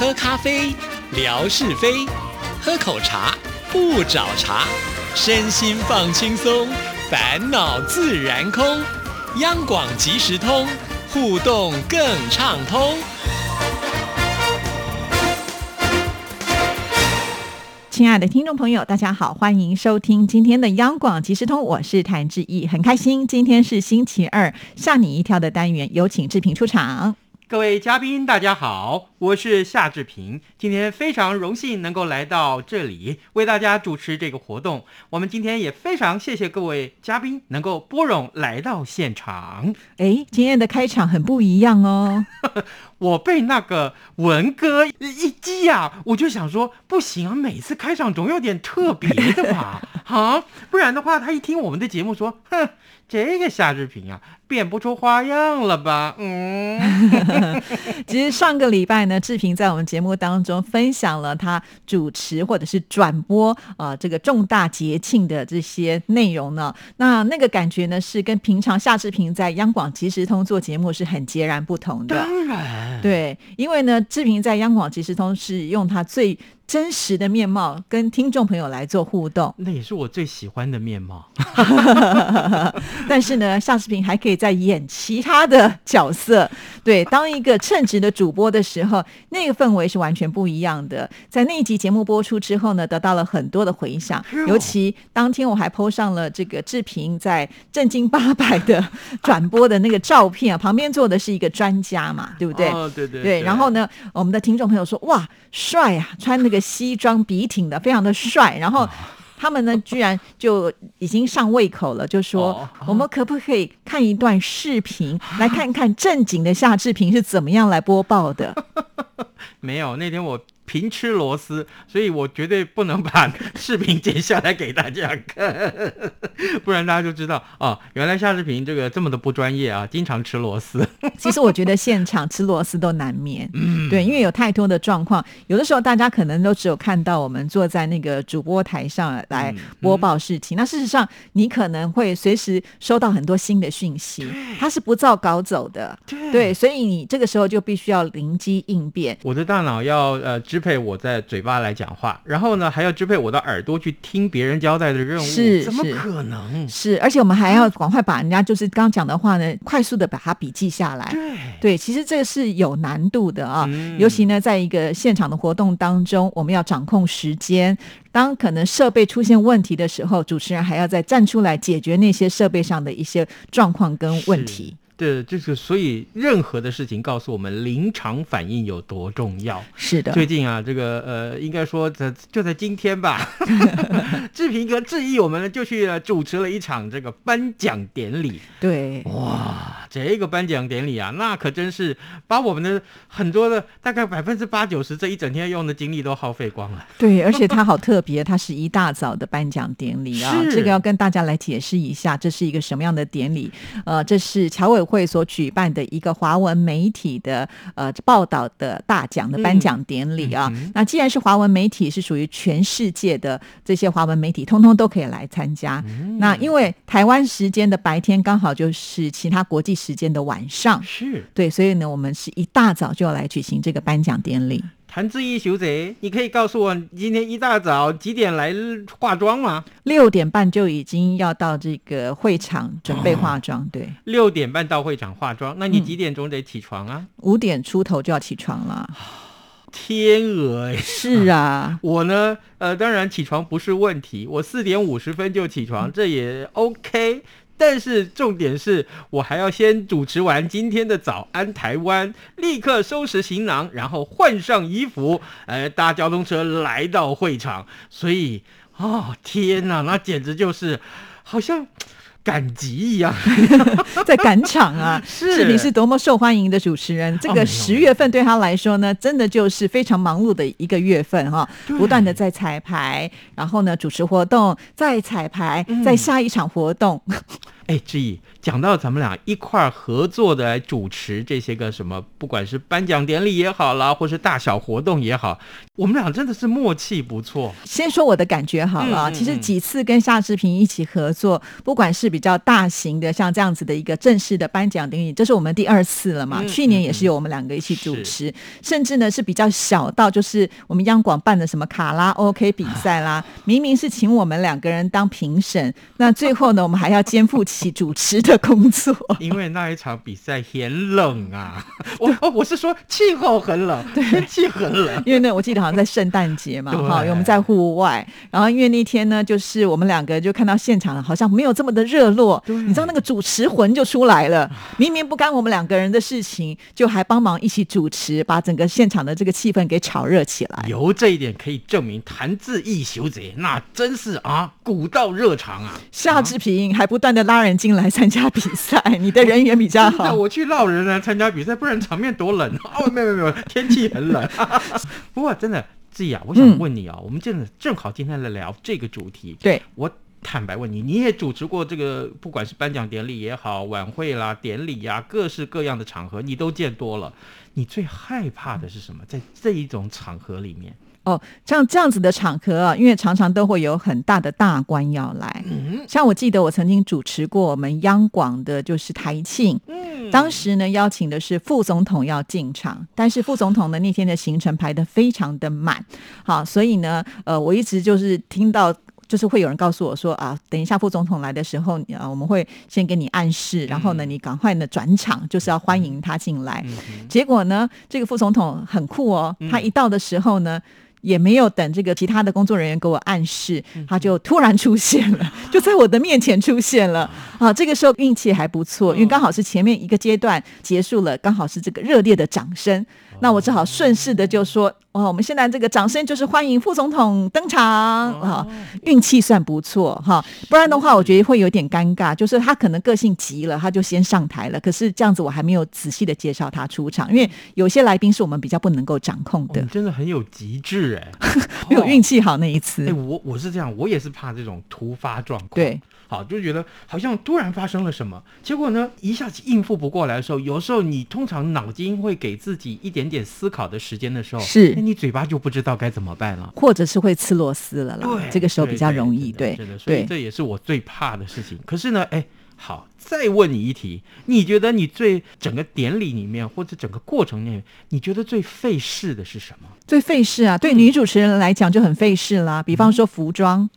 喝咖啡，聊是非；喝口茶，不找茬。身心放轻松，烦恼自然空。央广即时通，互动更畅通。亲爱的听众朋友，大家好，欢迎收听今天的央广即时通，我是谭志毅，很开心，今天是星期二，吓你一跳的单元，有请志平出场。各位嘉宾，大家好，我是夏志平。今天非常荣幸能够来到这里为大家主持这个活动。我们今天也非常谢谢各位嘉宾能够拨冗来到现场。哎，今天的开场很不一样哦。我被那个文哥一激呀，我就想说不行啊，每次开场总有点特别的吧？啊，不然的话，他一听我们的节目说，哼。这个夏志平啊，变不出花样了吧？嗯，其实上个礼拜呢，志平在我们节目当中分享了他主持或者是转播啊这个重大节庆的这些内容呢。那那个感觉呢，是跟平常夏志平在央广即时通做节目是很截然不同的。当然，对，因为呢，志平在央广即时通是用他最。真实的面貌跟听众朋友来做互动，那也是我最喜欢的面貌。但是呢，夏视频还可以再演其他的角色。对，当一个称职的主播的时候，那个氛围是完全不一样的。在那一集节目播出之后呢，得到了很多的回响。尤其当天我还 PO 上了这个志平在正经八百的转播的那个照片啊，旁边坐的是一个专家嘛，对不对？对对对。然后呢，我们的听众朋友说：“哇，帅啊，穿那个。”西装笔挺的，非常的帅。然后他们呢，居然就已经上胃口了，就说我们可不可以看一段视频，来看看正经的夏志平是怎么样来播报的？没有，那天我。平吃螺丝，所以我绝对不能把视频剪下来给大家看，不然大家就知道啊，原来夏志平这个这么的不专业啊，经常吃螺丝。其实我觉得现场吃螺丝都难免，嗯对，因为有太多的状况，有的时候大家可能都只有看到我们坐在那个主播台上来播报事情，那事实上你可能会随时收到很多新的讯息，它是不照稿走的，对，所以你这个时候就必须要灵机应变。我的大脑要呃支。支配我在嘴巴来讲话，然后呢，还要支配我的耳朵去听别人交代的任务，是怎么可能？是，而且我们还要赶快把人家就是刚讲的话呢，快速的把它笔记下来。对，对，其实这个是有难度的啊，尤其呢，在一个现场的活动当中，我们要掌控时间，当可能设备出现问题的时候，主持人还要再站出来解决那些设备上的一些状况跟问题。对，就是所以任何的事情告诉我们临场反应有多重要。是的，最近啊，这个呃，应该说在就在今天吧，志平哥质疑我们呢，就去主持了一场这个颁奖典礼。对，哇，这个颁奖典礼啊，那可真是把我们的很多的大概百分之八九十这一整天用的精力都耗费光了。对，而且它好特别，它是一大早的颁奖典礼啊，这个要跟大家来解释一下，这是一个什么样的典礼？呃，这是侨委。会所举办的一个华文媒体的呃报道的大奖的颁奖典礼啊，那既然是华文媒体，是属于全世界的这些华文媒体，通通都可以来参加。那因为台湾时间的白天刚好就是其他国际时间的晚上，是对，所以呢，我们是一大早就要来举行这个颁奖典礼。谭志毅小姐，你可以告诉我今天一大早几点来化妆吗？六点半就已经要到这个会场准备化妆。对，六点半到会场化妆，那你几点钟得起床啊？五点出头就要起床了。天鹅，是啊，我呢，呃，当然起床不是问题，我四点五十分就起床，这也 OK。但是重点是我还要先主持完今天的早安台湾，立刻收拾行囊，然后换上衣服，呃，搭交通车来到会场。所以，哦天哪，那简直就是好像赶集一样，在赶场啊！是你是多么受欢迎的主持人。这个十月份对他来说呢，真的就是非常忙碌的一个月份哈，不断的在彩排，然后呢主持活动，再彩排，在下一场活动。哎，志毅，讲到咱们俩一块儿合作的来主持这些个什么，不管是颁奖典礼也好啦，或是大小活动也好，我们俩真的是默契不错。先说我的感觉好了，其实几次跟夏志平一起合作，不管是比较大型的，像这样子的一个正式的颁奖典礼，这是我们第二次了嘛。嗯去年也是由我们两个一起主持，甚至呢是比较小到就是我们央广办的什么卡拉 OK 比赛啦，明明是请我们两个人当评审，那最后呢我们还要肩负起主持的工作。因为那一场比赛很冷啊，我哦我是说气候很冷，天气很冷。因为那，我记得好像在圣诞节嘛，哈，我们在户外，然后因为那天呢，就是我们两个就看到现场好像没有这么的热络，你知道那个主持魂就出来了，明明不干我们两个人的事情，就还帮忙一起主持，把整个现场的这个气氛给炒热起来。由这一点可以证明，谭志毅小姐那真是啊，古道热肠啊。夏志平还不断的拉人进来参加比赛，你的人缘比较好。我去绕人来参加比赛，不然场面多冷 哦！没有没有没有，天气很冷。不过真的，志毅啊，我想问你啊，我们真的正好今天来聊这个主题。对，我坦白问你，你也主持过这个，不管是颁奖典礼也好，晚会啦、典礼呀、各式各样的场合，你都见多了。你最害怕的是什么？在这一种场合里面，哦，像这样子的场合啊，因为常常都会有很大的大官要来。嗯像我记得我曾经主持过我们央广的，就是台庆，嗯，当时呢邀请的是副总统要进场，但是副总统呢那天的行程排得非常的满，好，所以呢，呃，我一直就是听到。就是会有人告诉我说啊，等一下副总统来的时候，啊，我们会先给你暗示，然后呢，你赶快呢转场，就是要欢迎他进来。结果呢，这个副总统很酷哦，他一到的时候呢。也没有等这个其他的工作人员给我暗示，他就突然出现了，就在我的面前出现了啊！这个时候运气还不错，因为刚好是前面一个阶段结束了，刚好是这个热烈的掌声，那我只好顺势的就说：哦，我们现在这个掌声就是欢迎副总统登场啊！运气算不错哈，不然的话我觉得会有点尴尬，就是他可能个性急了，他就先上台了，可是这样子我还没有仔细的介绍他出场，因为有些来宾是我们比较不能够掌控的哦你，真的很有极致哎，没有运气好那一次哎、。我我是这样，我也是怕这种突发状况。对，好，就觉得好像突然发生了什么，结果呢，一下子应付不过来的时候，有时候你通常脑筋会给自己一点点思考的时间的时候，是那你嘴巴就不知道该怎么办了。或者是会吃螺丝了啦，对，这个时候比较容易，对真的所以。这也是我最怕的事情。可是呢，哎，好，再问你一题，你觉得你最整个典礼里面或者整个过程里面，你觉得最费事的是什么？最费事啊，嗯对女主持人来讲就很费事啦。比方说服装，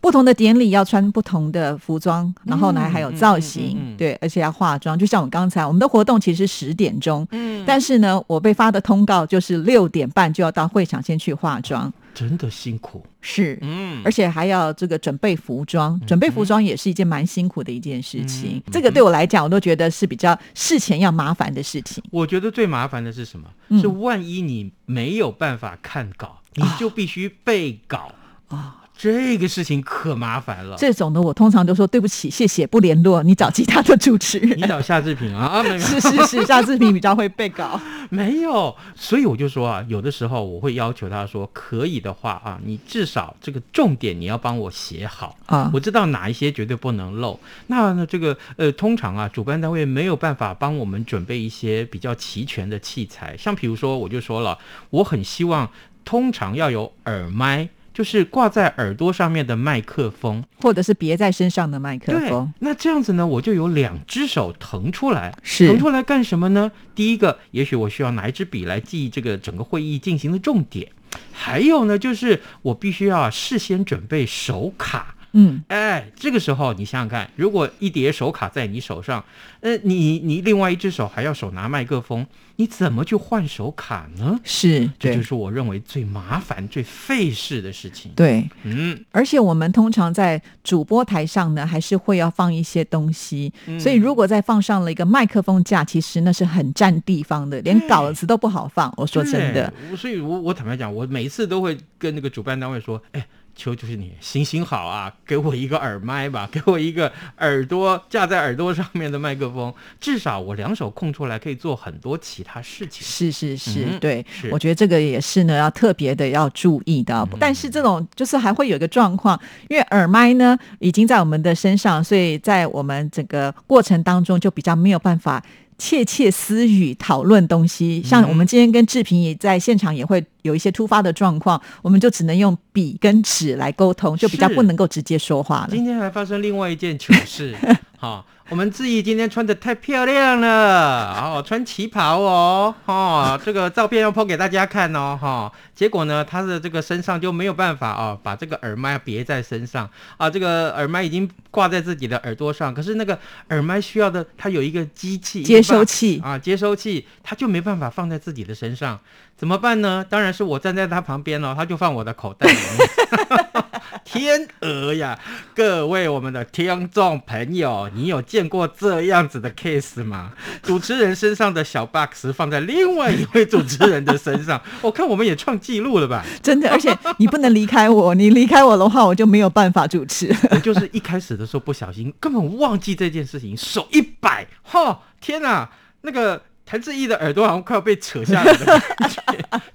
不同的典礼要穿不同的服装，然后呢还有造型，嗯嗯嗯对，而且要化妆。就像我刚才，我们的活动其实十点钟，嗯，但是呢，我被发的通告就是六点半就要到会场先去化妆，真的辛苦。是。嗯，而且还要这个准备服装，准备服装也是一件蛮辛苦的一件事情。嗯这个对我来讲，我都觉得是比较事前要麻烦的事情。我觉得最麻烦的是什么？嗯是万一你没有办法看稿，你就必须背稿啊这个事情可麻烦了。这种的，我通常都说对不起，谢谢，不联络，你找其他的主持人。你找夏志平啊啊，没有 是是是，夏志平比较会被搞。没有，所以我就说啊，有的时候我会要求他说，可以的话啊，你至少这个重点你要帮我写好啊我知道哪一些绝对不能漏。那呢，这个呃，通常啊，主办单位没有办法帮我们准备一些比较齐全的器材，像比如说，我就说了，我很希望通常要有耳麦。就是挂在耳朵上面的麦克风，或者是别在身上的麦克对风，，那这样子呢，我就有两只手腾出来，是腾出来干什么呢？第一个，也许我需要拿一支笔来记这个整个会议进行的重点，还有呢，就是我必须要事先准备手卡。嗯，哎，这个时候你想想看，如果一叠手卡在你手上，呃，你你另外一只手还要手拿麦克风，你怎么去换手卡呢？是这就是我认为最麻烦、最费事的事情。对，嗯，而且我们通常在主播台上呢，还是会要放一些东西，所以如果再放上了一个麦克风架，其实那是很占地方的，连稿子都不好放。我说真的，所以我我坦白讲，我每次都会跟那个主办单位说，哎。求是你，行行好啊，给我一个耳麦吧，给我一个耳朵架在耳朵上面的麦克风，至少我两手空出来可以做很多其他事情。是是是，嗯对是，我觉得这个也是呢，要特别的要注意的。但是这种就是还会有一个状况，因为耳麦呢已经在我们的身上，所以在我们整个过程当中就比较没有办法。窃窃私语讨论东西，像我们今天跟志平也在现场，也会有一些突发的状况，我们就只能用笔跟纸来沟通，就比较不能够直接说话了。今天还发生另外一件糗事，哈、我们志毅今天穿的太漂亮了，哦，穿旗袍哦，哦，这个照片要 po 给大家看哦，哈、结果呢，他的这个身上就没有办法哦，把这个耳麦别在身上啊，这个耳麦已经挂在自己的耳朵上，可是那个耳麦需要的，它有一个机器接收器啊，接收器，他就没办法放在自己的身上，怎么办呢？当然是我站在他旁边哦，他就放我的口袋里面。天鹅呀，各位我们的听众朋友，你有见过这样子的 case 吗？主持人身上的小 box 放在另外一位主持人的身上，我看我们也创纪录了吧？真的，而且你不能离开我，你离开我的话，我就没有办法主持。我就是一开始的时候不小心，根本忘记这件事情，手一摆，哈，天哪，那个。谭志毅的耳朵好像快要被扯下来的感觉，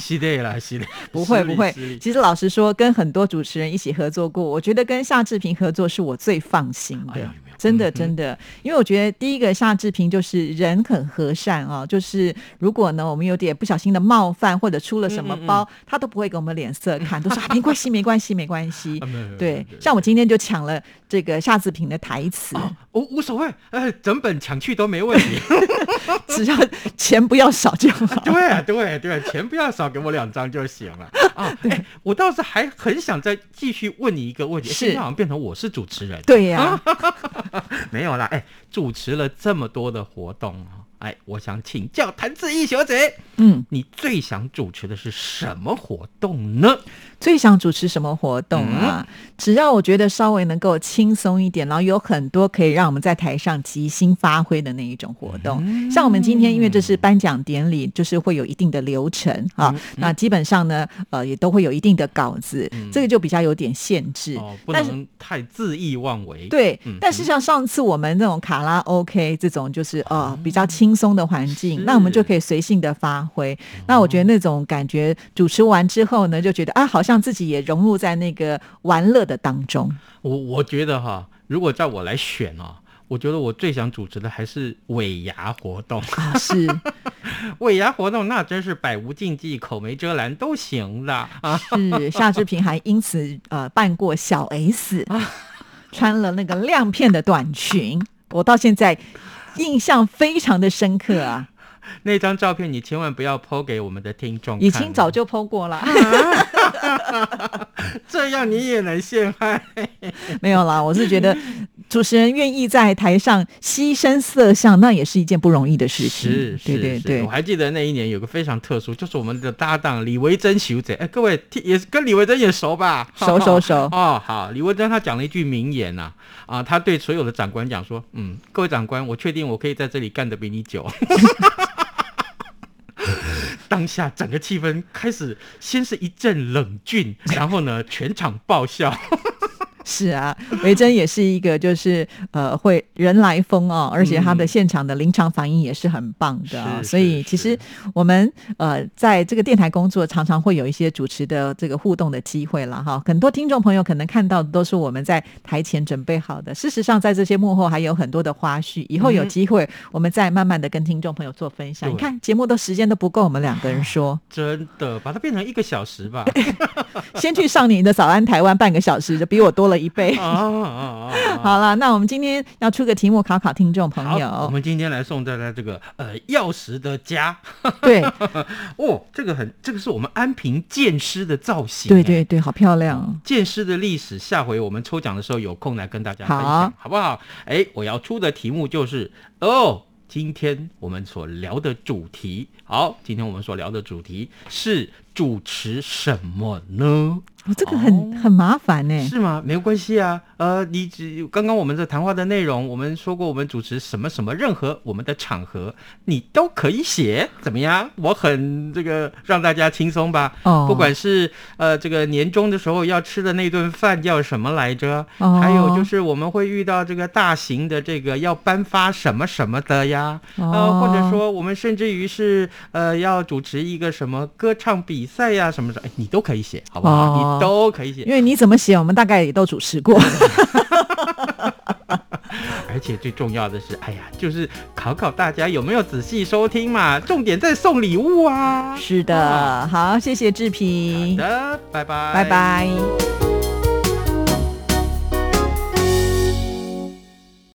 是的啦，是的，不会不会，其实老实说，跟很多主持人一起合作过，我觉得跟夏志平合作是我最放心的。哎呀有没有真的真的，因为我觉得第一个夏志平就是人很和善啊，就是如果呢我们有点不小心的冒犯或者出了什么嗯嗯嗯。包，他都不会给我们脸色看，都说、啊、没关系没关系。没关系 对，像我今天就抢了这个夏志平的台词，哦，无无所谓，呃，整本抢去都没问题。只要钱不要少就好。对啊，对对，钱不要少给我两张就行了啊！哎，我倒是还很想再继续问你一个问题，现在好像变成我是主持人，对呀、没有啦，哎，主持了这么多的活动啊，哎，我想请教谭志毅小姐，嗯，你最想主持的是什么活动呢？最想主持什么活动啊？只要我觉得稍微能够轻松一点，然后有很多可以让我们在台上即兴发挥的那一种活动。像我们今天因为这是颁奖典礼，就是会有一定的流程啊，那基本上呢，呃，也都会有一定的稿子，这个就比较有点限制。哦，不能太恣意妄为。，对嗯，但是像上次我们那种卡拉 OK 这种，就是呃比较轻松的环境，那我们就可以随性的发挥。那我觉得那种感觉，主持完之后呢，就觉得啊，好像自己也融入在那个玩乐的当中。我我觉得哈，如果叫我来选哦。我觉得我最想主持的还是尾牙活动，啊，是 尾牙活动那真是百无禁忌、口没遮拦都行的啊！是，夏志平还因此呃扮过小 S，穿了那个亮片的短裙，我到现在印象非常的深刻啊，那张照片你千万不要 PO 给我们的听众看，已经早就 PO 过了。这样你也能陷害。没有啦，我是觉得主持人愿意在台上牺牲色相，那也是一件不容易的事情。是是是对对对我，还记得那一年有个非常特殊，就是我们的搭档李维珍小姐，哎，各位听也是跟李维珍也熟吧？熟熟 熟哦，好，李维珍他讲了一句名言呐、啊，他对所有的长官讲说，嗯，各位长官，我确定我可以在这里干得比你久。当下整个气氛开始，先是一阵冷峻，然后呢，全场爆笑。是啊，维珍也是一个就是呃会人来疯哦，而且他的现场的临场反应也是很棒的、哦嗯所以其实我们呃在这个电台工作，常常会有一些主持的这个互动的机会了哈。很多听众朋友可能看到的都是我们在台前准备好的，事实上在这些幕后还有很多的花絮，以后有机会我们再慢慢的跟听众朋友做分享。对你看节目的时间都不够，我们两个人说，真的，把它变成一个小时吧。先去上你的早安台湾半个小时，就比我多了一倍。啊啊啊！啊 好了，那我们今天要出个题目考考听众朋友，我。们今天来送大家这个呃钥匙的家 对 哦，这个很，这个是我们安平剑师的造型。对对对，好漂亮哦。剑师的历史，下回我们抽奖的时候有空来跟大家分享，好好不好？哎，我要出的题目就是哦，今天我们所聊的主题，好，今天我们所聊的主题是主持什么呢？哦，这个很、很麻烦呢。是吗？没有关系啊。呃，你只刚刚我们的谈话的内容，我们说过，我们主持什么什么，任何我们的场合，你都可以写，怎么样？我很这个让大家轻松吧。哦不管是呃这个年终的时候要吃的那顿饭叫什么来着？哦还有就是我们会遇到这个大型的这个要颁发什么什么的呀？呃，哦或者说我们甚至于是呃要主持一个什么歌唱比赛呀什么的，哎，你都可以写，好不好？哦你都可以写因。为你怎么写，我们大概也都主持过。而且最重要的是，哎呀，就是考考大家有没有仔细收听嘛，重点在送礼物啊。是的，好，谢谢志平好，的，拜拜，拜拜。